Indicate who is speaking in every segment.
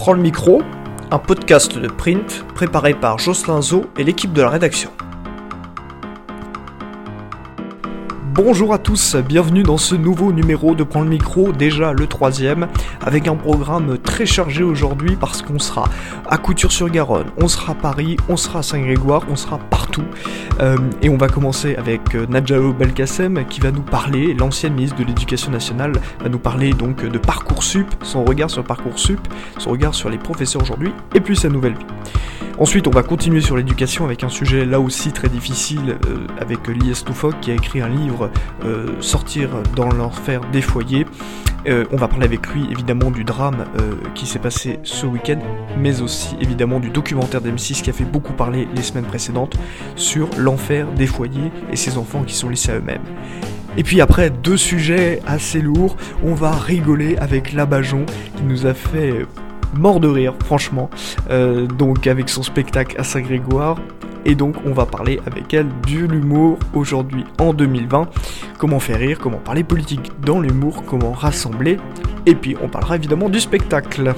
Speaker 1: Prends le micro, un podcast de print préparé par Jocelyn Zo et l'équipe de la rédaction. Bonjour à tous, bienvenue dans ce nouveau numéro de Prends le micro, déjà le troisième, avec un programme très chargé aujourd'hui parce qu'on sera à Couture-sur-Garonne, on sera à Paris, on sera à Saint-Grégoire, on sera partout. Euh, et on va commencer avec euh, Nadjalo Belkacem qui va nous parler, l'ancienne ministre de l'Éducation nationale, va nous parler donc de Parcoursup, son regard sur Parcoursup, son regard sur les professeurs aujourd'hui, et puis sa nouvelle vie. Ensuite, on va continuer sur l'éducation avec un sujet là aussi très difficile euh, avec Lies Toufoc qui a écrit un livre euh, Sortir dans l'enfer des foyers. Euh, on va parler avec lui évidemment du drame qui s'est passé ce week-end, mais aussi évidemment du documentaire d'M6 qui a fait beaucoup parler les semaines précédentes sur l'enfer des foyers et ces enfants qui sont laissés à eux-mêmes. Et puis après, deux sujets assez lourds, on va rigoler avec Labajon qui nous a fait mort de rire, franchement. Euh, donc avec son spectacle à Saint-Grégoire. Et donc on va parler avec elle de l'humour aujourd'hui en 2020. Comment faire rire, comment parler politique dans l'humour, comment rassembler. Et puis on parlera évidemment du spectacle.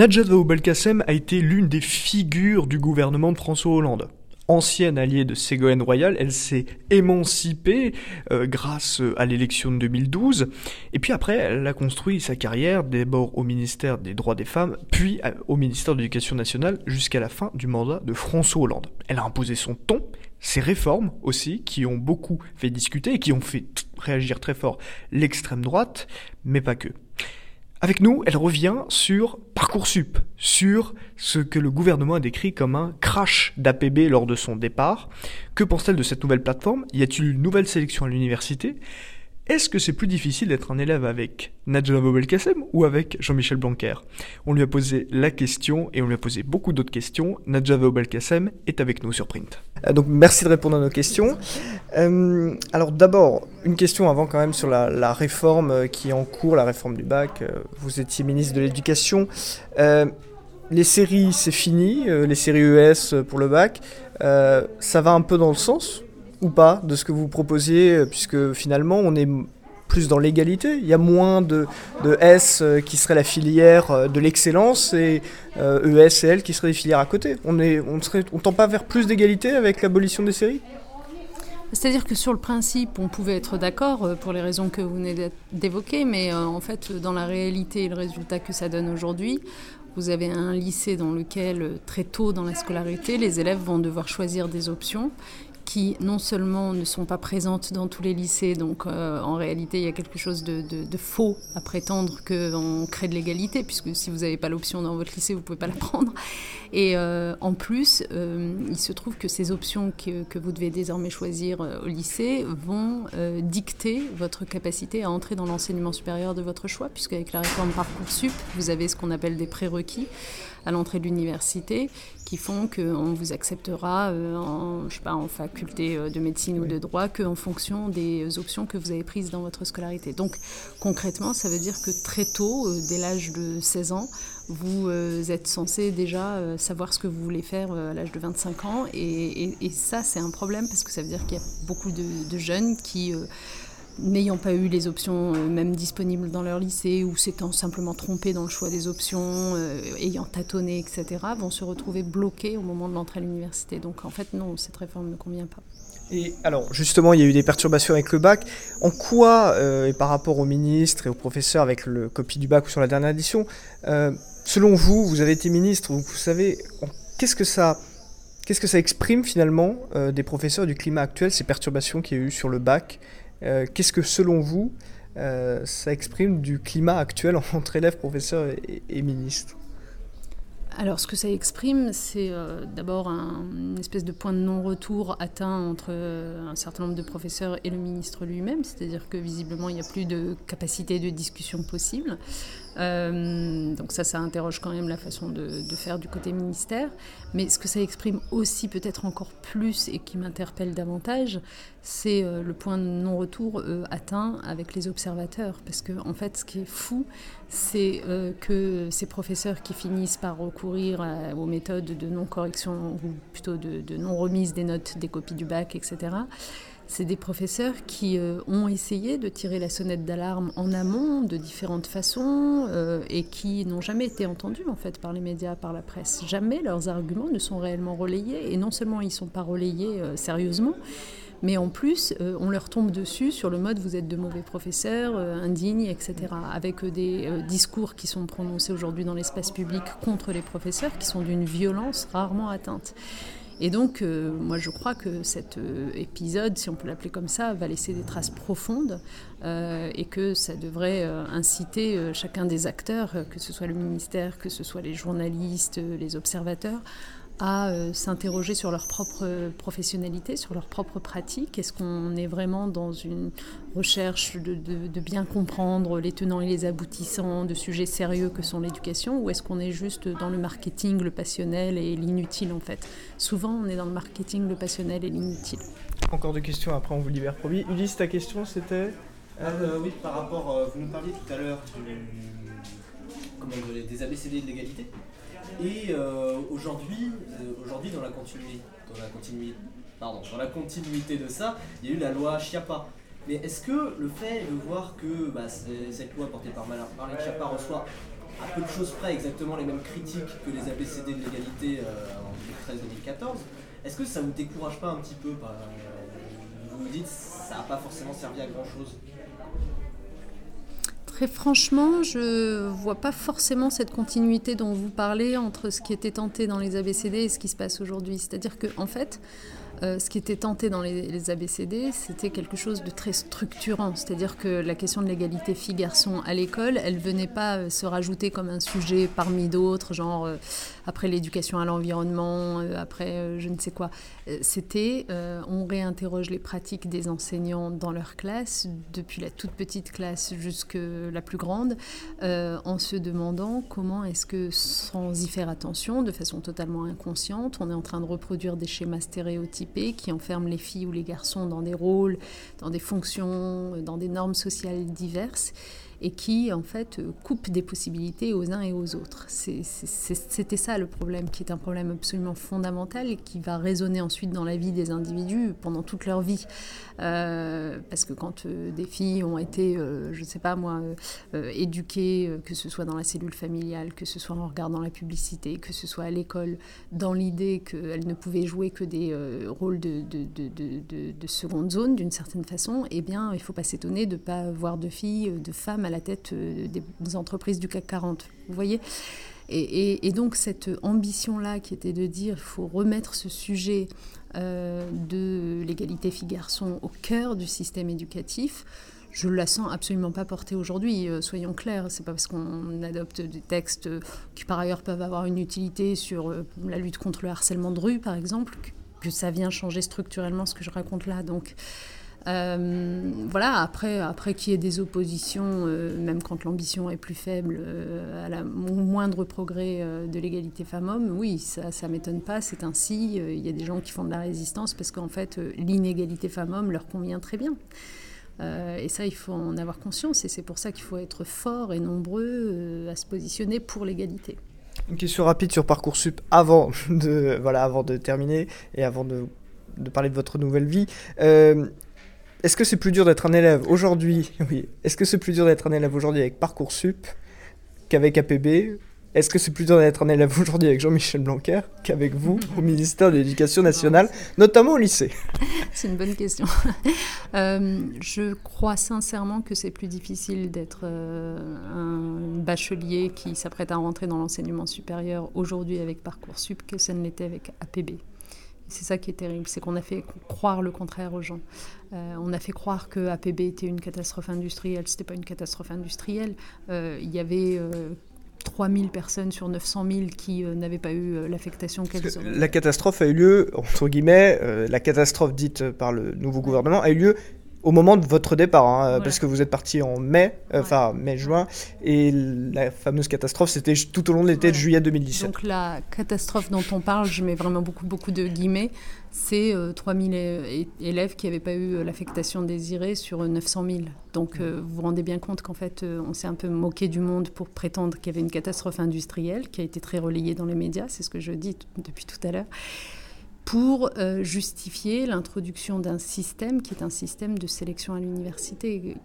Speaker 1: Najat Vallaud-Belkacem a été l'une des figures du gouvernement de François Hollande. Ancienne alliée de Ségolène Royal, elle s'est émancipée euh, grâce à l'élection de 2012. Et puis après, elle a construit sa carrière d'abord au ministère des Droits des Femmes, puis au ministère de l'Éducation nationale jusqu'à la fin du mandat de François Hollande. Elle a imposé son ton, ses réformes aussi, qui ont beaucoup fait discuter et qui ont fait réagir très fort l'extrême droite, mais pas que. Avec nous, elle revient sur Parcoursup, sur ce que le gouvernement a décrit comme un crash d'APB lors de son départ. Que pense-t-elle de cette nouvelle plateforme? Y a-t-il une nouvelle sélection à l'université? Est-ce que c'est plus difficile d'être un élève avec Najla Belkacem ou avec Jean-Michel Blanquer? On lui a posé la question et on lui a posé beaucoup d'autres questions. Najla Belkacem est avec nous sur Print. Euh, donc merci de répondre à nos questions. Euh, alors d'abord, une question avant quand même sur la, réforme qui est en cours, la réforme du bac. Euh, vous étiez ministre de l'Éducation. les séries, c'est fini, les séries ES pour le bac. ça va un peu dans le sens? Ou pas de ce que vous proposiez, euh, puisque finalement on est plus dans l'égalité. Il y a moins de, de, S euh, qui serait la filière euh, de l'excellence et ES et L qui seraient des filières à côté. On ne on serait, on tend pas vers plus d'égalité avec l'abolition des séries?
Speaker 2: C'est-à-dire que sur le principe, on pouvait être d'accord pour les raisons que vous venez d'évoquer, mais en fait, dans la réalité et le résultat que ça donne aujourd'hui, vous avez un lycée dans lequel, très tôt dans la scolarité, les élèves vont devoir choisir des options qui non seulement ne sont pas présentes dans tous les lycées, donc euh, en réalité il y a quelque chose de, faux à prétendre qu'on crée de l'égalité, puisque si vous n'avez pas l'option dans votre lycée, vous ne pouvez pas la prendre. Et euh, en plus, euh, il se trouve que ces options que, que vous devez désormais choisir au lycée vont dicter votre capacité à entrer dans l'enseignement supérieur de votre choix, puisque avec la réforme Parcoursup, vous avez ce qu'on appelle des prérequis à l'entrée de l'université qui font qu'on vous acceptera euh, en, je sais pas, en faculté euh, de médecine ou de droit qu'en fonction des options que vous avez prises dans votre scolarité. Donc concrètement, ça veut dire que très tôt, euh, dès l'âge de 16 ans, vous êtes censé déjà savoir ce que vous voulez faire à l'âge de 25 ans. Et, ça, c'est un problème parce que ça veut dire qu'il y a beaucoup de, de jeunes qui n'ayant pas eu les options euh, même disponibles dans leur lycée ou s'étant simplement trompés dans le choix des options, euh, ayant tâtonné, etc., vont se retrouver bloqués au moment de l'entrée à l'université. Donc en fait, non, cette réforme ne convient pas.
Speaker 1: Et alors, justement, il y a eu des perturbations avec le bac. En quoi, euh, et par rapport aux ministres et aux professeurs avec le copie du bac ou sur la dernière édition, selon vous, vous avez été ministre, vous, savez, qu'est-ce que ça... Qu'est-ce que ça exprime finalement des professeurs du climat actuel, ces perturbations qu'il y a eu sur le bac? Euh, qu'est-ce que selon vous, euh, ça exprime du climat actuel entre élèves, professeurs et, ministres?
Speaker 2: Alors, ce que ça exprime, c'est euh, d'abord un, une espèce de point de non-retour atteint entre un certain nombre de professeurs et le ministre lui-même, c'est-à-dire que visiblement, il n'y a plus de capacité de discussion possible. Euh, donc ça, ça interroge quand même la façon de, faire du côté ministère. Mais ce que ça exprime aussi peut-être encore plus et qui m'interpelle davantage, c'est euh, le point de non-retour euh, atteint avec les observateurs. Parce que en fait, ce qui est fou, c'est que ces professeurs qui finissent par recourir aux méthodes de non-correction, ou plutôt de, de non-remise des notes, des copies du bac, etc., c'est des professeurs qui euh, ont essayé de tirer la sonnette d'alarme en amont de différentes façons euh, et qui n'ont jamais été entendus en fait par les médias, par la presse. Jamais leurs arguments ne sont réellement relayés et non seulement ils ne sont pas relayés euh, sérieusement, mais en plus, on leur tombe dessus sur le mode vous êtes de mauvais professeurs, indignes, etc. Avec des discours qui sont prononcés aujourd'hui dans l'espace public contre les professeurs qui sont d'une violence rarement atteinte. Et donc, euh, moi, je crois que cet euh, épisode, si on peut l'appeler comme ça, va laisser des traces profondes euh, et que ça devrait inciter chacun des acteurs, que ce soit le ministère, que ce soit les journalistes, les observateurs, à euh, s'interroger sur leur propre professionnalité, sur leur propre pratique. Est-ce qu'on est vraiment dans une recherche de, bien comprendre les tenants et les aboutissants de sujets sérieux que sont l'éducation, ou est-ce qu'on est juste dans le marketing, le passionnel et l'inutile en fait? Souvent, on est dans le marketing, le passionnel et l'inutile.
Speaker 1: Encore deux questions, après on vous libère promis. Ulysse, ta question c'était?
Speaker 3: Ah, euh, Oui, par rapport, euh, vous nous parliez tout à l'heure des ABCD de l'égalité. Et euh, aujourd'hui, euh, aujourd'hui dans la continuité, dans la continuité, pardon, dans la continuité de ça, il y a eu la loi Chiappa. Mais est-ce que le fait de voir que bah, cette loi portée par Marlène Schiappa reçoit à peu de choses près exactement les mêmes critiques que les ABCD de l'égalité euh, en 2013-2014, est-ce que ça ne vous décourage pas un petit peu Vous vous dites ça n'a pas forcément servi à grand chose
Speaker 2: Très franchement, je vois pas forcément cette continuité dont vous parlez entre ce qui était tenté dans les ABCD et ce qui se passe aujourd'hui. C'est-à-dire que, en fait, euh, ce qui était tenté dans les, ABCD, c'était quelque chose de très structurant. C'est-à-dire que la question de l'égalité filles-garçons à l'école, elle venait pas euh, se rajouter comme un sujet parmi d'autres, genre euh, après l'éducation à l'environnement, après je ne sais quoi. C'était, on réinterroge les pratiques des enseignants dans leur classe, depuis la toute petite classe jusqu'à la plus grande, en se demandant comment est-ce que, sans y faire attention, de façon totalement inconsciente, on est en train de reproduire des schémas stéréotypes qui enferment les filles ou les garçons dans des rôles, dans des fonctions, dans des normes sociales diverses et qui en fait coupe des possibilités aux uns et aux autres. C'était ça le problème, qui est un problème absolument fondamental et qui va résonner ensuite dans la vie des individus pendant toute leur vie. Euh, parce que quand euh, des filles ont été, euh, je ne sais pas moi, éduquées, que ce soit dans la cellule familiale, que ce soit en regardant la publicité, que ce soit à l'école, dans l'idée qu'elles ne pouvaient jouer que des rôles de, de, seconde zone d'une certaine façon, eh bien, il ne faut pas s'étonner de ne pas voir de filles, de femmes à la tête des entreprises du CAC 40. Vous voyez et, donc cette ambition-là qui était de dire il faut remettre ce sujet euh, de l'égalité filles-garçons au cœur du système éducatif, je la sens absolument pas portée aujourd'hui, euh, soyons clairs. C'est pas parce qu'on adopte des textes qui par ailleurs peuvent avoir une utilité sur euh, la lutte contre le harcèlement de rue, par exemple, que, ça vient changer structurellement ce que je raconte là. Donc euh, voilà, après, après qu'il y ait des oppositions, euh, même quand l'ambition est plus faible, euh, à la, au moindre progrès de l'égalité femmes-hommes, oui, ça ne m'étonne pas, c'est ainsi. Il y a des gens qui font de la résistance parce qu'en fait, l'inégalité femmes-hommes leur convient très bien. et ça, il faut en avoir conscience, et c'est pour ça qu'il faut être fort et nombreux à se positionner pour l'égalité.
Speaker 1: Une question rapide sur Parcoursup avant de, voilà, avant de terminer et avant de, de parler de votre nouvelle vie. Est-ce que c'est plus dur d'être un élève aujourd'hui Oui. Est-ce que c'est plus dur d'être un élève aujourd'hui avec Parcoursup qu'avec APB Est-ce que c'est plus dur d'être un élève aujourd'hui avec Jean-Michel Blanquer qu'avec vous au ministère de l'Éducation nationale, notamment au lycée?
Speaker 2: C'est une bonne question. Euh, je crois sincèrement que c'est plus difficile d'être euh, un bachelier qui s'apprête à rentrer dans l'enseignement supérieur aujourd'hui avec Parcoursup que ça ne l'était avec APB. C'est ça qui est terrible, c'est qu'on a fait croire le contraire aux gens. Euh, on a fait croire que APB était une catastrophe industrielle. C'était pas une catastrophe industrielle. Euh, il y avait euh, 3000 personnes sur 900 000 qui n'avaient pas eu l'affectation qu'elles ont.
Speaker 4: La catastrophe a eu lieu, entre guillemets, la catastrophe dite par le nouveau gouvernement a eu lieu au moment de votre départ, hein, parce que vous êtes parti en mai, euh, enfin mai-juin, et la fameuse catastrophe, c'était tout au long de l'été de juillet 2017.
Speaker 2: Donc la catastrophe dont on parle, je mets vraiment beaucoup, beaucoup de guillemets, c'est 3000 euh, élèves qui n'avaient pas eu euh, l'affectation désirée sur 900 000. Donc vous vous rendez bien compte qu'en fait, on s'est un peu moqué du monde pour prétendre qu'il y avait une catastrophe industrielle qui a été très relayée dans les médias, c'est ce que je dis depuis tout à l'heure pour euh, justifier l'introduction d'un système qui est un système de sélection à l'université.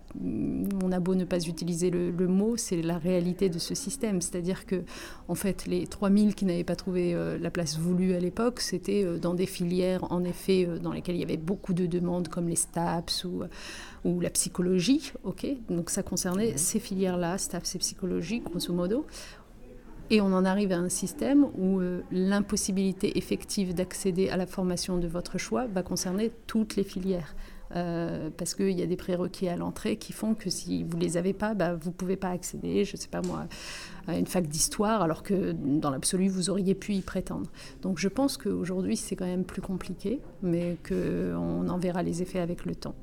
Speaker 2: On a beau ne pas utiliser le, mot, c'est la réalité de ce système. C'est-à-dire que, en fait, les 3000 qui n'avaient pas trouvé euh, la place voulue à l'époque, c'était euh, dans des filières, en effet, dans lesquelles il y avait beaucoup de demandes, comme les STAPS ou, ou la psychologie. ok? Donc ça concernait mmh. ces filières-là, STAPS et psychologie, grosso modo. Et on en arrive à un système où euh, l'impossibilité effective d'accéder à la formation de votre choix va concerner toutes les filières. Euh, parce qu'il y a des prérequis à l'entrée qui font que si vous ne les avez pas, bah, vous ne pouvez pas accéder, je ne sais pas moi, à une fac d'histoire, alors que dans l'absolu, vous auriez pu y prétendre. Donc je pense qu'aujourd'hui, c'est quand même plus compliqué, mais qu'on en verra les effets avec le temps.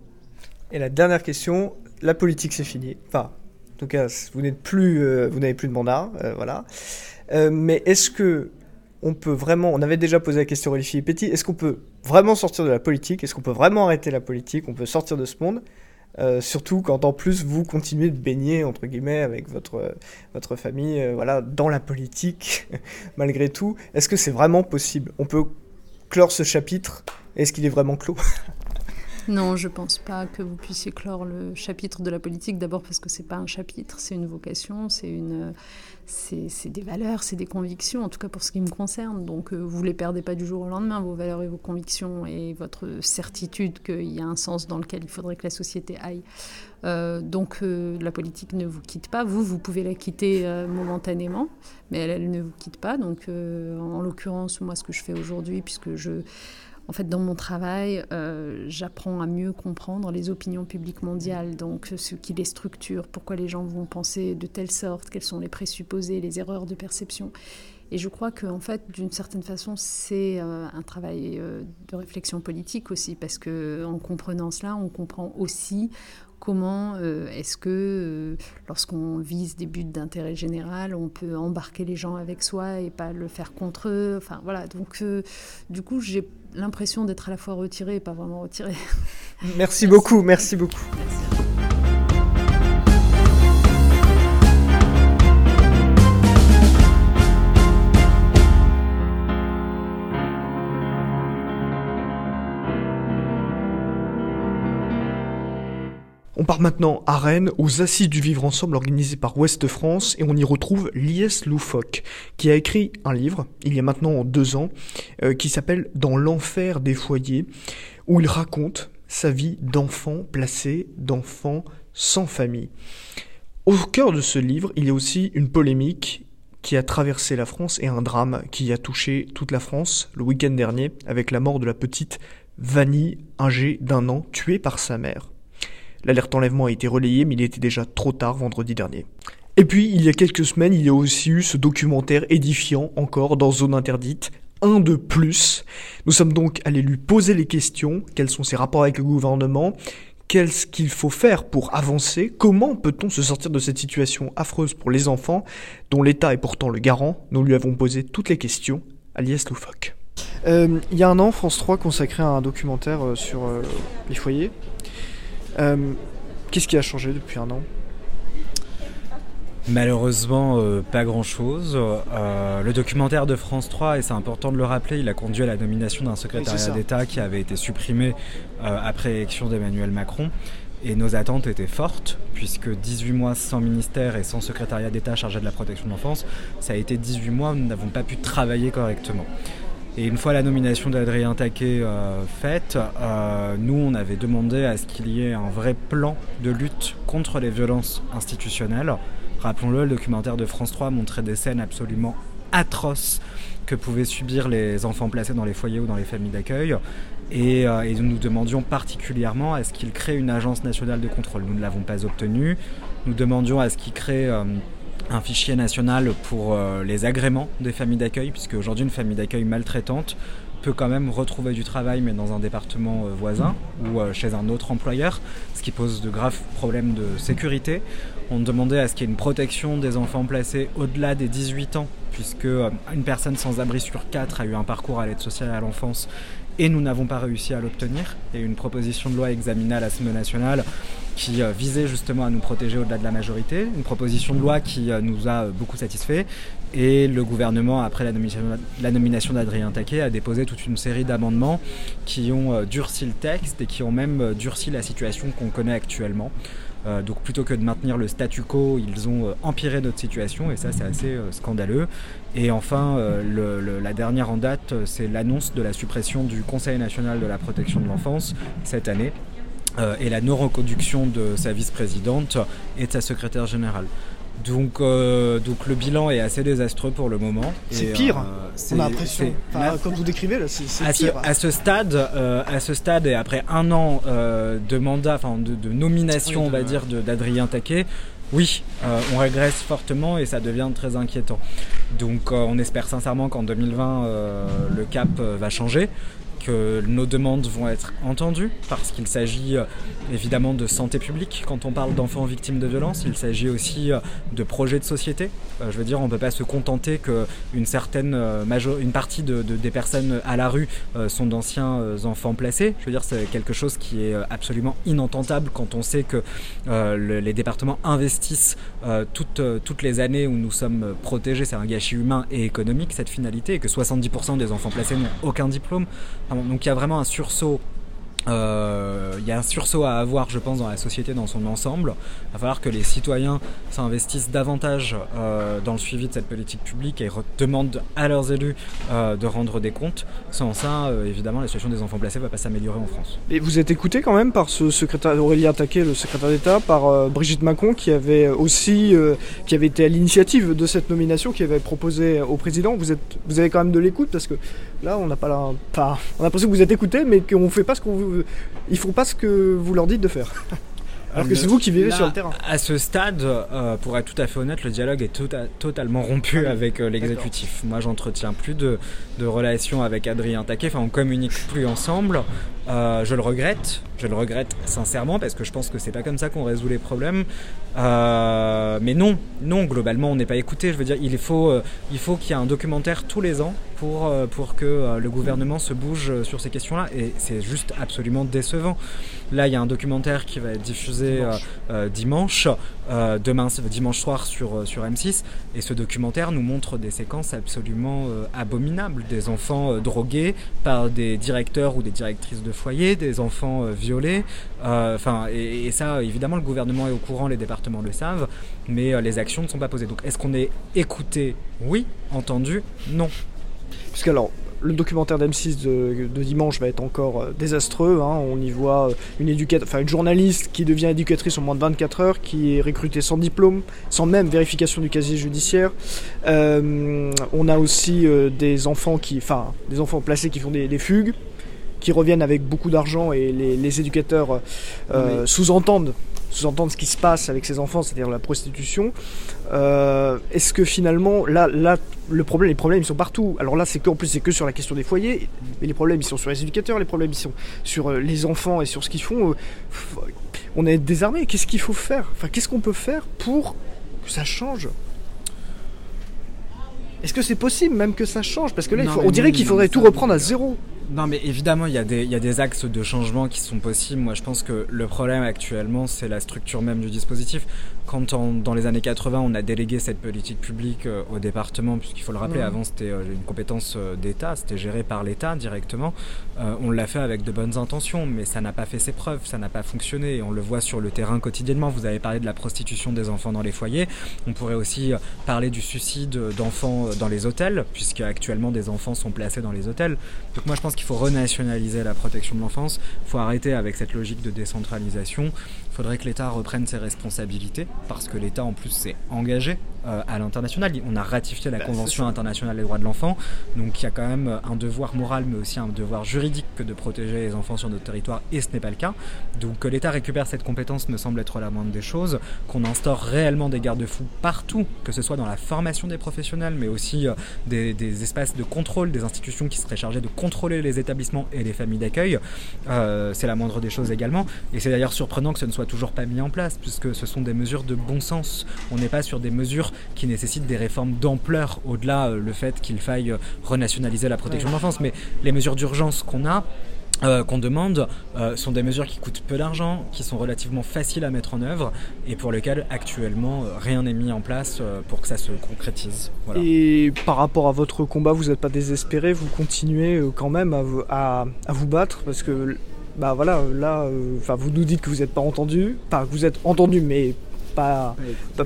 Speaker 4: Et la dernière question, la politique, c'est fini. Enfin, tout cas, vous euh, vous n'avez plus de mandat, euh, voilà. Euh, mais est-ce que on peut vraiment, on avait déjà posé la question à Olivier Petit, est-ce qu'on peut vraiment sortir de la politique? Est-ce qu'on peut vraiment arrêter la politique? On peut sortir de ce monde surtout quand en plus vous continuez de baigner entre guillemets avec votre votre famille, voilà, dans la politique malgré tout. Est-ce que c'est vraiment possible? On peut clore ce chapitre? Est-ce qu'il est vraiment clos?
Speaker 2: Non, je pense pas que vous puissiez clore le chapitre de la politique. D'abord parce que c'est pas un chapitre, c'est une vocation, c'est une, c'est des valeurs, c'est des convictions. En tout cas pour ce qui me concerne. Donc euh, vous les perdez pas du jour au lendemain, vos valeurs et vos convictions et votre certitude qu'il y a un sens dans lequel il faudrait que la société aille. Euh, donc euh, la politique ne vous quitte pas. Vous, vous pouvez la quitter momentanément, mais elle, ne vous quitte pas. Donc en l'occurrence, moi, ce que je fais aujourd'hui, puisque je en fait, dans mon travail, euh, j'apprends à mieux comprendre les opinions publiques mondiales, donc ce qui les structure, pourquoi les gens vont penser de telle sorte, quels sont les présupposés, les erreurs de perception. Et je crois qu'en en fait, d'une certaine façon, c'est euh, un travail euh, de réflexion politique aussi, parce que en comprenant cela, on comprend aussi comment est-ce que lorsqu'on vise des buts d'intérêt général, on peut embarquer les gens avec soi et pas le faire contre eux. Enfin voilà, donc du coup j'ai l'impression d'être à la fois retiré et pas vraiment retiré.
Speaker 4: Merci, beaucoup, merci beaucoup.
Speaker 1: On part maintenant à Rennes, aux Assises du Vivre Ensemble organisées par Ouest France, et on y retrouve Lies Loufoque, qui a écrit un livre, il y a maintenant deux ans, euh, qui s'appelle Dans l'enfer des foyers, où il raconte sa vie d'enfant placé, d'enfant sans famille. Au cœur de ce livre, il y a aussi une polémique qui a traversé la France et un drame qui a touché toute la France le week-end dernier avec la mort de la petite Vanille, âgée d'un an, tuée par sa mère. L'alerte enlèvement a été relayée, mais il était déjà trop tard vendredi dernier. Et puis, il y a quelques semaines, il y a aussi eu ce documentaire édifiant encore dans Zone Interdite, un de plus. Nous sommes donc allés lui poser les questions, quels sont ses rapports avec le gouvernement, qu'est-ce qu'il faut faire pour avancer, comment peut-on se sortir de cette situation affreuse pour les enfants, dont l'État est pourtant le garant? Nous lui avons posé toutes les questions à Lies Loufoque. Euh, il y a un an, France 3 consacrait un documentaire euh, sur euh, les foyers. Euh, qu'est-ce qui a changé depuis un an?
Speaker 5: Malheureusement, euh, pas grand-chose. Euh, le documentaire de France 3, et c'est important de le rappeler, il a conduit à la nomination d'un secrétariat d'État qui avait été supprimé après l'élection d'Emmanuel Macron. Et nos attentes étaient fortes, puisque 18 mois sans ministère et sans secrétariat d'État chargé de la protection de l'enfance, ça a été 18 mois où nous n'avons pas pu travailler correctement. Et une fois la nomination d'Adrien Taquet euh, faite, euh, nous on avait demandé à ce qu'il y ait un vrai plan de lutte contre les violences institutionnelles. Rappelons-le, le documentaire de France 3 montrait des scènes absolument atroces que pouvaient subir les enfants placés dans les foyers ou dans les familles d'accueil. Et, euh, et, nous demandions particulièrement à ce qu'il crée une agence nationale de contrôle? Nous ne l'avons pas obtenu. Nous demandions à ce qu'il crée un fichier national pour les agréments des familles d'accueil, puisque aujourd'hui une famille d'accueil maltraitante peut quand même retrouver du travail, mais dans un département voisin ou chez un autre employeur, ce qui pose de graves problèmes de sécurité. On demandait à ce qu'il y ait une protection des enfants placés au-delà des 18 ans, puisque une personne sans abri sur quatre a eu un parcours à l'aide sociale à l'enfance et nous n'avons pas réussi à l'obtenir. Eu une proposition de loi examinée à l'Assemblée nationale qui euh, visait justement à nous protéger au-delà de la majorité, une proposition de loi qui euh, nous a euh, beaucoup satisfait. Et le gouvernement, après la nomination, d'Adrien Taquet, a déposé toute une série d'amendements qui ont durci le texte et qui ont même durci la situation qu'on connaît actuellement. Donc plutôt que de maintenir le statu quo, ils ont empiré notre situation et ça c'est assez scandaleux. Et enfin, la dernière en date, c'est l'annonce de la suppression du Conseil national de la protection de l'enfance cette année. Euh, et la non-reconduction de sa vice-présidente et de sa secrétaire générale. Donc, euh, donc le bilan est assez désastreux pour le moment.
Speaker 1: C'est pire, euh, on a l'impression. comme vous décrivez, là, c'est pire.
Speaker 5: à, ce stade, à ce stade, et après un an de mandat, enfin de, nomination, on va dire, d'Adrien Taquet, oui, on régresse fortement et ça devient très inquiétant. Donc on espère sincèrement qu'en 2020, le cap va changer que nos demandes vont être entendues parce qu'il s'agit euh, évidemment de santé publique quand on parle d'enfants victimes de violences. Il s'agit aussi euh, de projets de société. Euh, je veux dire, on ne peut pas se contenter qu'une certaine une partie des personnes à la rue sont d'anciens enfants placés. Je veux dire, c'est quelque chose qui est absolument inententable quand on sait que les départements investissent toutes, toutes les années où nous sommes protégés. C'est un gâchis humain et économique cette finalité et que 70% des enfants placés n'ont aucun diplôme. Donc il y a vraiment un sursaut euh, il y a un sursaut à avoir, je pense, dans la société dans son ensemble. Il va falloir que les citoyens s'investissent davantage euh, dans le suivi de cette politique publique et demandent à leurs élus euh, de rendre des comptes. Sans ça, évidemment, la situation des enfants placés ne va pas s'améliorer en France.
Speaker 1: Et vous êtes écouté quand même par ce secrétaire Aurélien Taquet, le secrétaire d'État, par Brigitte Macron, qui avait aussi, qui avait été à l'initiative de cette nomination, qui avait proposé au président. Vous êtes, vous avez quand même de l'écoute parce que là, on n'a pas, la, pas, on a l'impression que vous êtes écouté, mais qu'on ne fait pas ce qu'on vous ils font pas ce que vous leur dites de faire. Alors que c'est vous qui vivez sur le terrain.
Speaker 5: À ce stade, euh, pour être tout à fait honnête, le dialogue est tota-, totalement rompu ah avec euh, l'exécutif. Moi, j'entretiens plus de, de, relations avec Adrien Taquet. Enfin, on communique plus ensemble. Euh, je le regrette. Je le regrette sincèrement parce que je pense que c'est pas comme ça qu'on résout les problèmes. mais non, non, globalement, on n'est pas écouté. Je veux dire, il faut, il faut qu'il y ait un documentaire tous les ans pour, pour que le gouvernement se bouge sur ces questions-là. Et c'est juste absolument décevant. Là, il y a un documentaire qui va être diffusé dimanche, euh, euh, euh, demain, dimanche soir sur, sur M6. Et ce documentaire nous montre des séquences absolument abominables. Des enfants drogués par des directeurs ou des directrices de foyer, des enfants violés. Enfin, et, ça, évidemment, le gouvernement est au courant, les départements le savent, mais les actions ne sont pas posées. Donc, est-ce qu'on est écouté? Oui. Entendu? Non.
Speaker 1: Puisqu'alors, le documentaire d'M6 de, dimanche va être encore euh, désastreux. Hein. On y voit euh, une, enfin, une journaliste qui devient éducatrice en moins de 24 heures, qui est recrutée sans diplôme, sans même vérification du casier judiciaire. Euh, on a aussi des enfants qui, enfin, des enfants placés qui font des, fugues, qui reviennent avec beaucoup d'argent et les, éducateurs sous-entendent sous-entendre ce qui se passe avec ces enfants, c'est-à-dire la prostitution. Euh, est-ce que finalement, là, là, le problème, les problèmes ils sont partout. Alors là, c'est qu'en plus c'est que sur la question des foyers, mais les problèmes ils sont sur les éducateurs, les problèmes ils sont sur euh, les enfants et sur ce qu'ils font. Euh, on est désarmé. Qu'est-ce qu'il faut faire? Enfin, qu'est-ce qu'on peut faire pour que ça change? Est-ce que c'est possible même que ça change? Parce que là, on dirait qu'il faudrait tout reprendre à zéro.
Speaker 5: Non, mais évidemment, il y, a des, il y a des axes de changement qui sont possibles. Moi, je pense que le problème actuellement, c'est la structure même du dispositif quand dans les années 80 on a délégué cette politique publique euh, au département, puisqu'il faut le rappeler, avant c'était euh, une compétence euh, d'État, c'était géré par l'État directement, on l'a fait avec de bonnes intentions, mais ça n'a pas fait ses preuves, ça n'a pas fonctionné, et on le voit sur le terrain quotidiennement. Vous avez parlé de la prostitution des enfants dans les foyers, on pourrait aussi parler du suicide d'enfants dans les hôtels, puisque actuellement des enfants sont placés dans les hôtels. Donc moi je pense qu'il faut renationaliser la protection de l'enfance, il faut arrêter avec cette logique de décentralisation, faudrait que l'État reprenne ses responsabilités, parce que l'État en plus s'est engagé euh, à l'international. On a ratifié la bah, Convention internationale des droits de l'enfant, donc il y a quand même un devoir moral, mais aussi un devoir juridique que de protéger les enfants sur notre territoire, et ce n'est pas le cas. Donc que l'État récupère cette compétence me semble être la moindre des choses, qu'on instaure réellement des garde-fous partout, que ce soit dans la formation des professionnels, mais aussi euh, des, espaces de contrôle, des institutions qui seraient chargées de contrôler les établissements et les familles d'accueil. Euh, c'est la moindre des choses également. Et c'est d'ailleurs surprenant que ce ne soit toujours pas mis en place, puisque ce sont des mesures de bon sens. On n'est pas sur des mesures qui nécessitent des réformes d'ampleur, au-delà euh, le fait qu'il faille renationaliser la protection de l'enfance. Mais les mesures d'urgence qu'on a, euh, qu'on demande euh, sont des mesures qui coûtent peu d'argent, qui sont relativement faciles à mettre en œuvre et pour lesquelles actuellement euh, rien n'est mis en place pour que ça se concrétise.
Speaker 1: Et par rapport à votre combat, vous n'êtes pas désespéré, vous continuez quand même à, à, vous battre parce que bah voilà, là, enfin vous nous dites que vous n'êtes pas entendu, pas que vous êtes entendu, mais pas,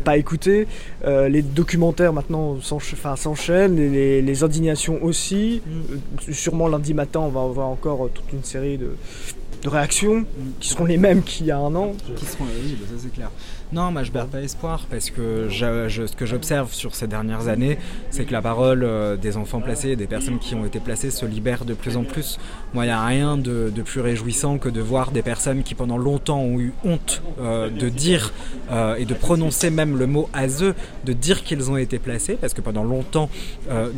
Speaker 1: pas, écouter. Euh, les documentaires maintenant s'enchaînent, les, les, indignations aussi. Mm. sûrement lundi matin, on va avoir encore toute une série de, de réactions mm. qui seront les mêmes qu'il y a un an.
Speaker 5: Qui seront, oui, bah, ça c'est clair. Non, moi je perds pas espoir parce que ce que j'observe sur ces dernières années, c'est que la parole euh, des enfants placés, des personnes qui ont été placées, se libère de plus en plus. Moi, il n'y a rien de, plus réjouissant que de voir des personnes qui pendant longtemps ont eu honte euh, de dire euh, et de prononcer même le mot eux, de dire qu'ils ont été placés, parce que pendant longtemps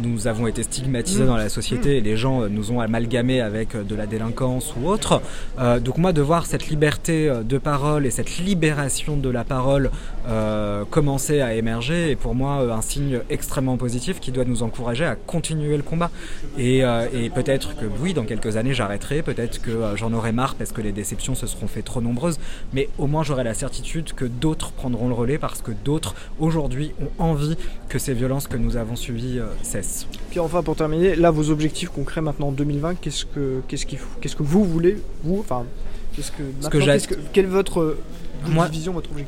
Speaker 5: nous avons été stigmatisés dans la société et les gens nous ont amalgamés avec de la délinquance ou autre. donc moi, de voir cette liberté de parole et cette libération de la parole euh, commencer à émerger est pour moi euh, un signe extrêmement positif qui doit nous encourager à continuer le combat. Et, euh, et peut-être que oui, dans quelques années j'arrêterai, peut-être que j'en aurai marre parce que les déceptions se seront fait trop nombreuses, mais au moins j'aurai la certitude que d'autres prendront le relais parce que d'autres aujourd'hui ont envie que ces violences que nous avons subies cessent.
Speaker 1: Puis enfin pour terminer, là vos objectifs concrets maintenant en 2020, qu'est-ce que qu'est-ce qu'il qu'est-ce que vous voulez vous enfin qu'est-ce que, que, quel est votre moi,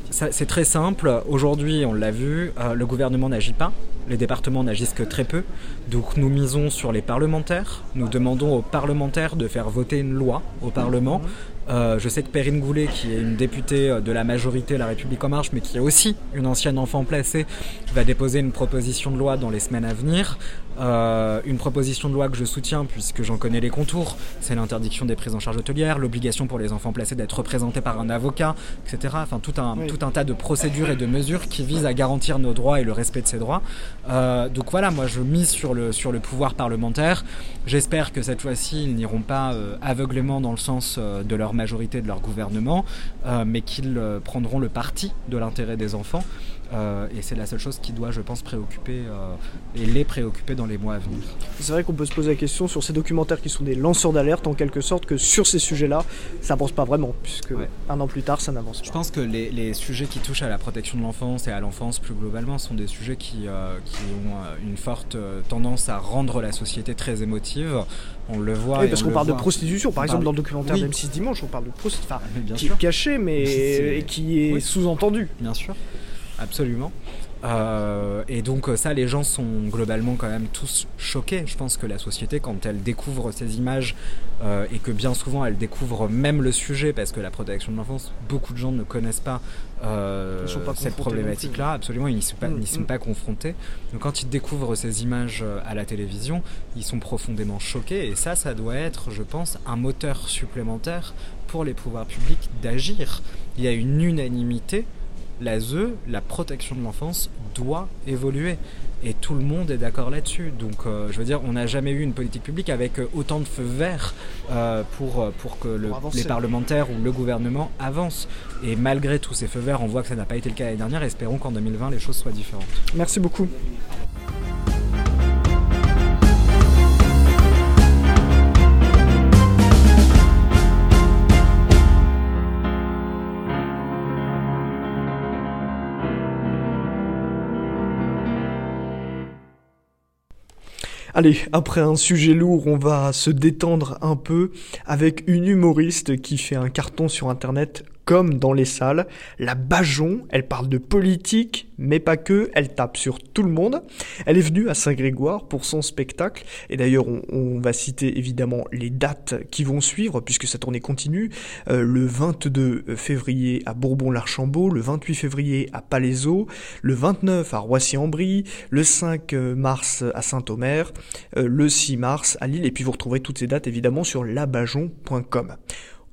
Speaker 5: C'est très simple. Aujourd'hui, on l'a vu, euh, le gouvernement n'agit pas. Les départements n'agissent que très peu. Donc nous misons sur les parlementaires. Nous demandons aux parlementaires de faire voter une loi au Parlement. Mhm. Euh, je sais que Perrine Goulet, qui est une députée euh, de la majorité La République En Marche, mais qui est aussi une ancienne enfant placée, va déposer une proposition de loi dans les semaines à venir. Euh, une proposition de loi que je soutiens puisque j'en connais les contours, c'est l'interdiction des prises en charge hôtelières, l'obligation pour les enfants placés d'être représentés par un avocat, etc. Enfin, tout un, tout un tas de procédures et de mesures qui visent à garantir nos droits et le respect de ces droits. Euh, donc voilà, moi je mise sur le, sur le pouvoir parlementaire. J'espère que cette fois-ci, ils n'iront pas euh, aveuglément dans le sens de leur majorité, de leur gouvernement, mais qu'ils prendront le parti de l'intérêt des enfants. Euh, et c'est la seule chose qui doit, je pense, préoccuper euh, et les préoccuper dans les mois à venir.
Speaker 1: C'est vrai qu'on peut se poser la question sur ces documentaires qui sont des lanceurs d'alerte en quelque sorte que sur ces sujets-là, ça avance pas vraiment, puisque un an plus tard, ça n'avance pas.
Speaker 5: Je pense que les, sujets qui touchent à la protection de l'enfance et à l'enfance plus globalement sont des sujets qui, euh, qui ont une forte tendance à rendre la société très émotive. On le voit.
Speaker 1: Oui, parce qu'on parle de prostitution, par exemple, dans le documentaire oui. d'M6 Dimanche, on parle de prostitution, qui est caché, mais qui est sous-entendu.
Speaker 5: Bien sûr absolument. Euh, et donc ça, les gens sont globalement quand même tous choqués. Je pense que la société, quand elle découvre ces images, euh, et que bien souvent elle découvre même le sujet, parce que la protection de l'enfance, beaucoup de gens ne connaissent pas, euh, cette problématique-là, absolument, ils n'y sont, mm, sont mm. pas confrontés. Donc quand ils découvrent ces images à la télévision, ils sont profondément choqués, et ça, ça doit être, je pense, un moteur supplémentaire pour les pouvoirs publics d'agir. Il y a une unanimité l'ASE, la protection de l'enfance, doit évoluer. Et tout le monde est d'accord là-dessus. Donc, euh, je veux dire, on n'a jamais eu une politique publique avec euh, autant de feux verts euh, pour, pour que les parlementaires ou le gouvernement avancent. Et malgré tous ces feux verts, on voit que ça n'a pas été le cas l'année dernière. Espérons qu'en 2020, les choses soient différentes.
Speaker 1: Merci beaucoup. Allez, après un sujet lourd, on va se détendre un peu avec une humoriste qui fait un carton sur internet comme dans les salles. La Bajon, elle parle de politique, mais pas que, elle tape sur tout le monde. Elle est venue à Saint-Grégoire pour son spectacle, et d'ailleurs on, va citer évidemment les dates qui vont suivre, puisque sa tournée continue. Euh, le 22 février à Bourbon-l'Archambault, le 28 février à Palaiseau, le 29 à Roissy-en-Brie, le 5 mars à Saint-Omer, euh, le 6 mars à Lille, et puis vous retrouverez toutes ces dates évidemment sur labajon.com.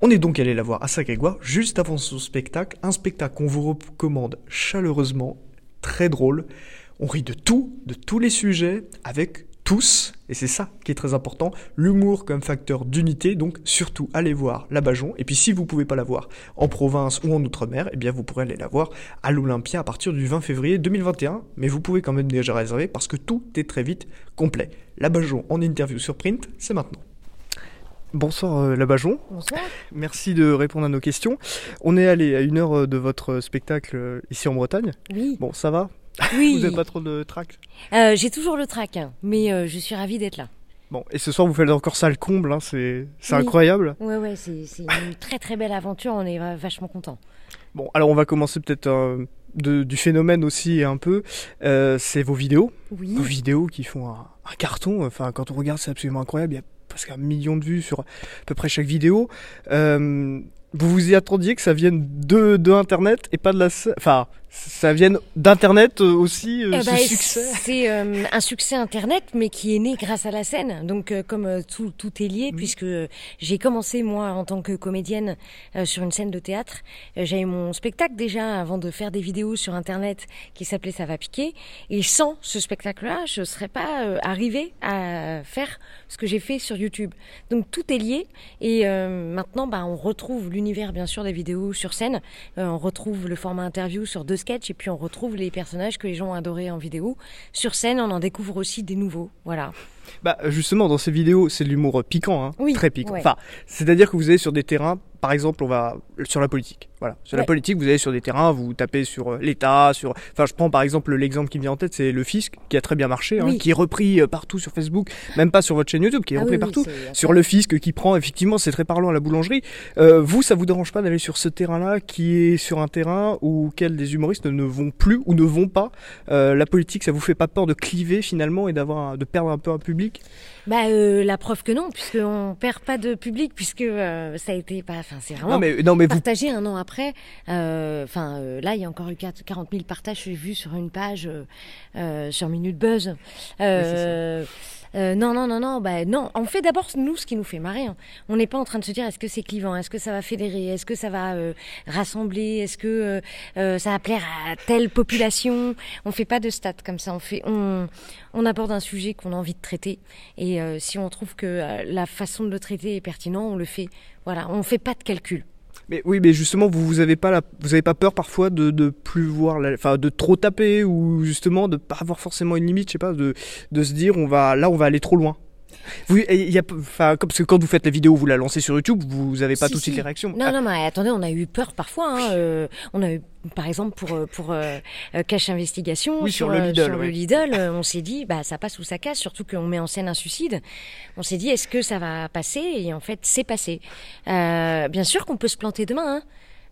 Speaker 1: On est donc allé la voir à Saint-Grégoire juste avant son spectacle, un spectacle qu'on vous recommande chaleureusement, très drôle. On rit de tout, de tous les sujets, avec tous, et c'est ça qui est très important, l'humour comme facteur d'unité, donc surtout allez voir la Bajon, et puis si vous pouvez pas la voir en province ou en outre-mer, eh bien vous pourrez aller la voir à l'Olympia à partir du 20 février 2021, mais vous pouvez quand même déjà réserver parce que tout est très vite complet. La Bajon en interview sur print, c'est maintenant. Bonsoir euh, Labajon.
Speaker 6: Bonsoir.
Speaker 1: Merci de répondre à nos questions. On est allé à une heure euh, de votre spectacle euh, ici en Bretagne.
Speaker 6: Oui.
Speaker 1: Bon, ça va?
Speaker 6: Oui.
Speaker 1: vous n'avez pas trop de trac?
Speaker 6: J'ai toujours le trac, hein, mais je suis ravie d'être là.
Speaker 1: Bon, et ce soir vous faites encore ça le comble, hein, c'est incroyable.
Speaker 6: Ouais, ouais, c'est une très très belle aventure, on est vachement contents.
Speaker 1: Bon, alors on va commencer peut-être du phénomène aussi un peu. c'est vos vidéos.
Speaker 6: Oui.
Speaker 1: Vos vidéos qui font un, un carton. Enfin, quand on regarde, c'est absolument incroyable. Il y a presque un million de vues sur à peu près chaque vidéo. Euh, vous vous y attendiez que ça vienne de, de Internet et pas de la... Enfin, ça vienne d'Internet euh, aussi, euh, eh ce ben, succès
Speaker 6: C'est euh, un succès Internet, mais qui est né grâce à la scène. Donc, comme tout, tout est lié, puisque j'ai commencé, moi, en tant que comédienne, sur une scène de théâtre. eu mon spectacle déjà avant de faire des vidéos sur Internet qui s'appelait Ça va piquer. Et sans ce spectacle-là, je ne serais pas arrivée à faire ce que j'ai fait sur YouTube. Donc, tout est lié. Et maintenant, bah, on retrouve l'univers, bien sûr, des vidéos sur scène. on retrouve le format interview sur deux sketch et puis on retrouve les personnages que les gens ont adorés en vidéo. Sur scène, on en découvre aussi des nouveaux. Voilà.
Speaker 1: Bah justement, dans ces vidéos, c'est de l'humour piquant, hein, très piquant. Enfin, c'est-à-dire que vous allez sur des terrains par exemple, on va sur la politique. Voilà, sur la politique, vous allez sur des terrains, vous tapez sur euh, l'État, sur. Enfin, je prends par exemple l'exemple qui me vient en tête, c'est le fisc qui a très bien marché, hein, qui est repris euh, partout sur Facebook, même pas sur votre chaîne YouTube, qui est ah repris partout. sur le fisc qui prend, effectivement, c'est très parlant à la boulangerie. Euh, vous, ça vous dérange pas d'aller sur ce terrain-là, qui est sur un terrain où quels des humoristes ne vont plus ou ne vont pas? la politique, ça vous fait pas peur de cliver finalement et d'avoir de perdre un peu un public?
Speaker 6: Bah, euh, la preuve que non, puisqu'on perd pas de public, puisque euh, ça a été pas. Enfin, c'est vraiment non, mais, non, mais partagé un an après. Euh, enfin, là, il y a encore eu 40 000 partages vus sur une page sur Minute Buzz. Oui, euh, non, non, non, non, bah non. On fait d'abord nous ce qui nous fait marrer. Hein. On n'est pas en train de se dire est-ce que c'est clivant, est-ce que ça va fédérer, est-ce que ça va euh, rassembler, est-ce que euh, ça va plaire à telle population? On fait pas de stats comme ça. On fait, on, on aborde un sujet qu'on a envie de traiter. Et si on trouve que la façon de le traiter est pertinent, on le fait. Voilà, on fait pas de calcul.
Speaker 1: Mais oui, mais justement, vous vous avez pas la, vous avez pas peur parfois de de plus voir, enfin de trop taper ou justement de pas avoir forcément une limite, je sais pas, de de se dire on va là on va aller trop loin. Vous, y a, enfin, parce que quand vous faites la vidéo, vous la lancez sur YouTube, vous n'avez pas tout de suite les réactions.
Speaker 6: Non, non, mais attendez, on a eu peur parfois. Hein, euh, on a eu, par exemple, pour euh, pour euh, Cache Investigation
Speaker 1: sur, le Lidl,
Speaker 6: sur le Lidl on s'est dit, bah ça passe ou ça casse. Surtout qu'on met en scène un suicide. On s'est dit, est-ce que ça va passer? Et en fait, c'est passé. bien sûr qu'on peut se planter demain. Hein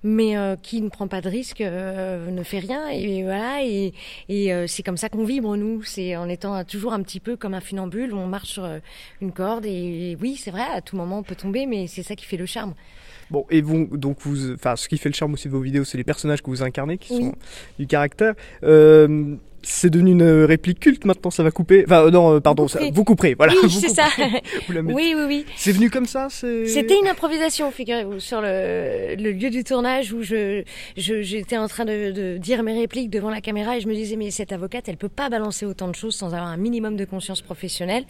Speaker 6: mais euh, qui ne prend pas de risque euh, ne fait rien. Et voilà et, et euh, c'est comme ça qu'on vibre nous. C'est en étant toujours un petit peu comme un funambule on marche sur une corde. Et, oui c'est vrai à tout moment on peut tomber mais c'est ça qui fait le charme.
Speaker 1: Bon, et vous, donc vous, enfin, ce qui fait le charme aussi de vos vidéos, c'est les personnages que vous incarnez, qui sont du caractère. Euh, c'est devenu une réplique culte maintenant, ça va couper. Enfin, euh, non, euh, pardon, ça, vous couperez, voilà.
Speaker 6: Oui, c'est ça. oui, oui, oui.
Speaker 1: C'est venu comme ça C'était
Speaker 6: une improvisation, figurez-vous, sur le, le, lieu du tournage où je, j'étais en train de, de, dire mes répliques devant la caméra et je me disais, mais cette avocate, elle peut pas balancer autant de choses sans avoir un minimum de conscience professionnelle.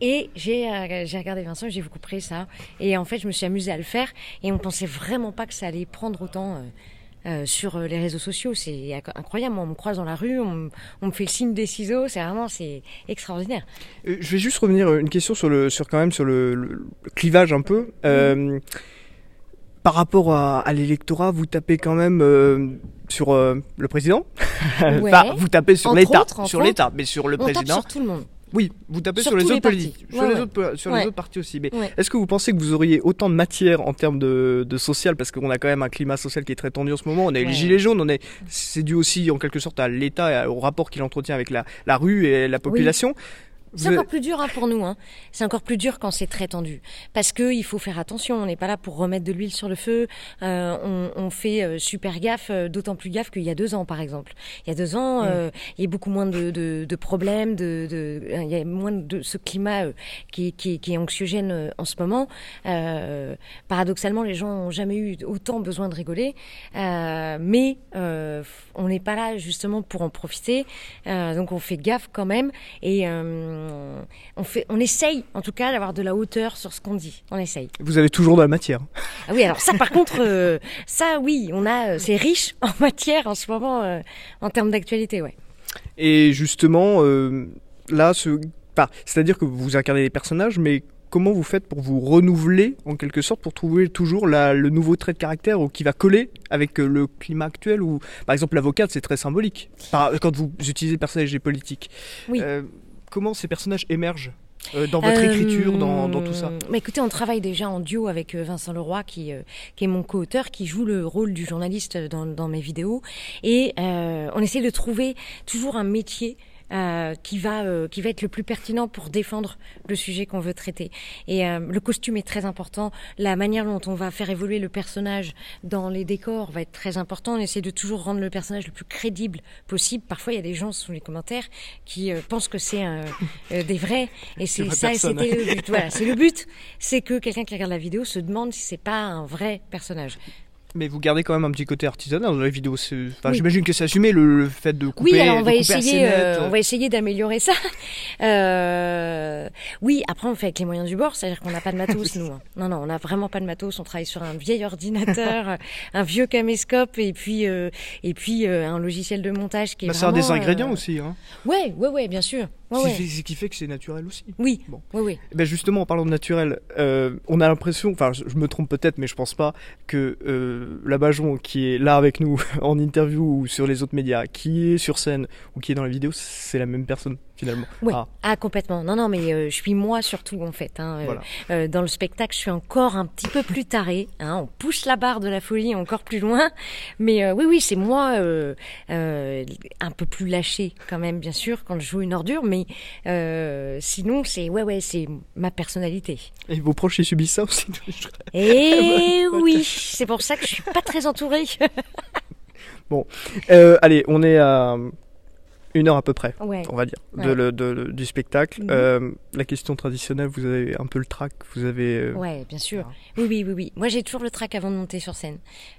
Speaker 6: Et j'ai, euh, j'ai regardé Vincent, j'ai vous couperez ça. Et en fait, je me suis amusée à le faire et on pensait vraiment pas que ça allait prendre autant. Euh, sur euh, les réseaux sociaux. C'est incroyable. On me croise dans la rue, on, me fait le signe des ciseaux. C'est vraiment c'est extraordinaire.
Speaker 1: Euh, je vais juste revenir une question sur le sur quand même sur le, clivage un peu. par rapport à, l'électorat, vous tapez quand même sur le président.
Speaker 6: Ouais.
Speaker 1: vous tapez sur l'État, sur l'État, mais sur le
Speaker 6: on
Speaker 1: président.
Speaker 6: Tape sur tout le monde.
Speaker 1: Oui, vous tapez sur, les autres politiques, sur, les autres, sur les autres partis aussi. Mais est-ce que vous pensez que vous auriez autant de matière en termes de, de social, parce qu'on a quand même un climat social qui est très tendu en ce moment. On a les gilets jaunes, on est, c'est dû aussi en quelque sorte à l'État et au rapport qu'il entretient avec la, la rue et la population.
Speaker 6: C'est encore plus dur hein, pour nous. Hein. C'est encore plus dur quand c'est très tendu, parce que il faut faire attention. On n'est pas là pour remettre de l'huile sur le feu. Euh, on, on, fait euh, super gaffe, euh, d'autant plus gaffe qu'il y a deux ans, par exemple. Il y a deux ans, mm. euh, il y a beaucoup moins de, de, de problèmes, de, de, il y a moins de ce climat qui, qui, qui, est anxiogène en ce moment. paradoxalement, les gens n'ont jamais eu autant besoin de rigoler, mais on n'est pas là justement pour en profiter. donc on fait gaffe quand même et on, fait, on essaye en tout cas d'avoir de la hauteur sur ce qu'on dit. On essaye.
Speaker 1: Vous avez toujours de la matière.
Speaker 6: Ah oui, alors ça par contre, euh, ça oui, on a, euh, c'est riche en matière en ce moment euh, en termes d'actualité, ouais.
Speaker 1: Et justement, là, ce, c'est-à-dire que vous incarnez des personnages, mais comment vous faites pour vous renouveler en quelque sorte pour trouver toujours le nouveau trait de caractère qui va coller avec le climat actuel ou par exemple l'avocate c'est très symbolique quand vous utilisez le personnage politiques
Speaker 6: oui
Speaker 1: comment ces personnages émergent euh, dans votre écriture, dans, tout ça?
Speaker 6: euh, bah Écoutez, on travaille déjà en duo avec euh, Vincent Leroy, qui, qui est mon co-auteur, qui joue le rôle du journaliste dans, dans mes vidéos. Et on essaie de trouver toujours un métier euh, qui va euh, qui va être le plus pertinent pour défendre le sujet qu'on veut traiter. Et euh, le costume est très important. La manière dont on va faire évoluer le personnage dans les décors va être très important. On essaie de toujours rendre le personnage le plus crédible possible. Parfois, il y a des gens sous les commentaires qui pensent que c'est des vrais. Et c'est ça, c'était le but. Voilà, c'est le but, c'est que quelqu'un qui regarde la vidéo se demande si c'est pas un vrai personnage.
Speaker 1: Mais vous gardez quand même un petit côté artisanal dans la vidéo. Enfin, J'imagine que c'est assumé le, fait de couper.
Speaker 6: Oui, alors on va essayer, euh, on va essayer d'améliorer ça. Euh, oui, après on fait avec les moyens du bord, c'est-à-dire qu'on n'a pas de matos nous. Hein. Non, non, on n'a vraiment pas de matos. On travaille sur un vieil ordinateur, un vieux caméscope et puis euh, et puis euh, un logiciel de montage qui est. Bah,
Speaker 1: c'est un des ingrédients aussi. Hein.
Speaker 6: Ouais, ouais, ouais, bien sûr.
Speaker 1: C'est ce qui fait que c'est naturel aussi.
Speaker 6: Oui. Bon. Oui, oui.
Speaker 1: Eh ben justement, en parlant de naturel, euh, on a l'impression, enfin, je, me trompe peut-être, mais je pense pas que euh, la Bajon qui est là avec nous en interview ou sur les autres médias, qui est sur scène ou qui est dans la vidéo, c'est la même personne finalement.
Speaker 6: Oui. Ah. ah. complètement. Non, non, mais euh, je suis moi surtout en fait. Hein, euh, dans le spectacle, je suis encore un petit peu plus taré. Hein, on pousse la barre de la folie encore plus loin. Mais oui, oui, c'est moi un peu plus lâché quand même, bien sûr, quand je joue une ordure. Mais sinon, c'est ouais, ouais, c'est ma personnalité.
Speaker 1: Et vos proches ils subissent ça aussi
Speaker 6: Et oui, c'est pour ça que je suis pas très entourée.
Speaker 1: bon, allez, on est à une heure à peu près, on va dire, de, du spectacle. Mhm. Euh, la question traditionnelle, vous avez un peu le trac, vous avez.
Speaker 6: Euh, ouais, bien sûr. Oui, oui, oui, oui. Moi, j'ai toujours le trac avant de monter sur scène,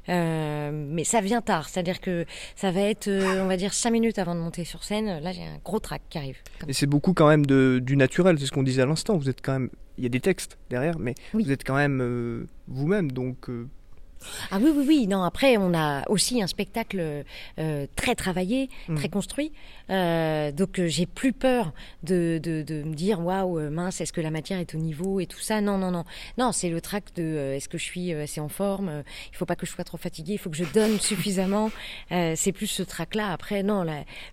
Speaker 6: euh, mais ça vient tard. C'est-à-dire que ça va être, on va dire, cinq minutes avant de monter sur scène. Là, j'ai un gros trac qui arrive.
Speaker 1: Et c'est beaucoup quand même de, du naturel. C'est ce qu'on disait à l'instant. Vous êtes quand même, il y a des textes derrière, mais vous êtes quand même vous-même, donc
Speaker 6: ah oui, oui, oui. Non, après, on a aussi un spectacle euh, très travaillé, mm. très construit. Euh, donc, euh, j'ai plus peur de, de, de me dire, waouh, mince, est-ce que la matière est au niveau et tout ça? Non, non, non. Non, c'est le trac de est-ce que je suis assez en forme? Il faut pas que je sois trop fatiguée, il faut que je donne suffisamment. c'est plus ce trac-là. Après, non,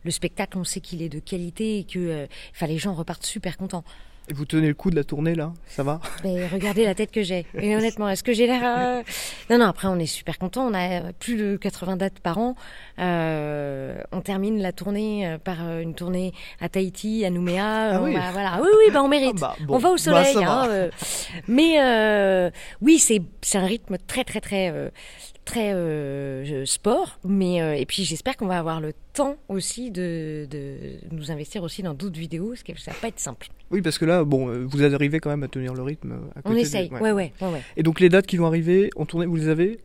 Speaker 6: le spectacle, on sait qu'il est de qualité et que les gens repartent super contents.
Speaker 1: Et vous tenez le coup de la tournée là? Ça va?
Speaker 6: Mais regardez la tête que j'ai. Et honnêtement, est-ce que j'ai l'air euh, Non, non. Après, on est super content. On a plus de 80 dates par an. Euh, on termine la tournée euh, par une tournée à Tahiti, à Nouméa.
Speaker 1: Ah oui.
Speaker 6: voilà. Oui, oui. Bah, on mérite. Ah bah, on va au bah, soleil. hein, mais oui, c'est c'est un rythme très, très, très très euh, sport, mais euh, et puis j'espère qu'on va avoir le temps aussi de, de nous investir aussi dans d'autres vidéos, parce que ça va pas être simple.
Speaker 1: Oui, parce que là, bon, euh, vous arrivez quand même à tenir le rythme. À
Speaker 6: côté on essaye, ouais. Ouais, ouais, ouais,
Speaker 1: Et donc les dates qui vont arriver en tournée, vous les avez?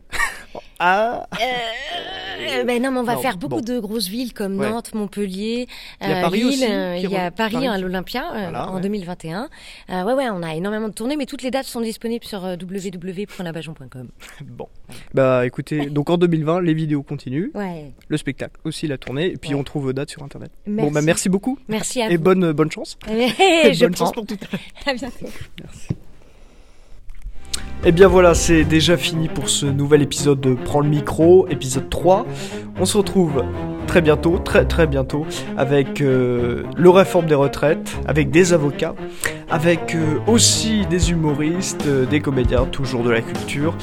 Speaker 6: Ah euh, ben non, mais on va faire beaucoup de grosses villes comme Nantes, Montpellier,
Speaker 1: il y a Paris Lille,
Speaker 6: il y a Paris, à l'Olympia en 2021. ouais, ouais, on a énormément de tournées, mais toutes les dates sont disponibles sur www.labajon.com.
Speaker 1: Bon, bah écoutez, donc en 2020, les vidéos continuent,
Speaker 6: ouais.
Speaker 1: le spectacle aussi, la tournée, et puis on trouve vos dates sur Internet. Bon, bah merci beaucoup.
Speaker 6: Merci à
Speaker 1: et vous. Et bonne, bonne chance.
Speaker 6: Et
Speaker 1: bonne chance pour tout
Speaker 6: à bientôt.
Speaker 1: Merci. Et eh bien voilà, c'est déjà fini pour ce nouvel épisode de Prends le micro, épisode 3. On se retrouve très bientôt, très très bientôt, avec euh, le réforme des retraites, avec des avocats, avec euh, aussi des humoristes, euh, des comédiens, toujours de la culture.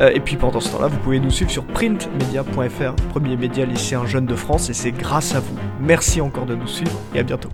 Speaker 1: et puis pendant ce temps-là, vous pouvez nous suivre sur printmedia.fr, premier média lycéen jeune de France, et c'est grâce à vous. Merci encore de nous suivre et à bientôt.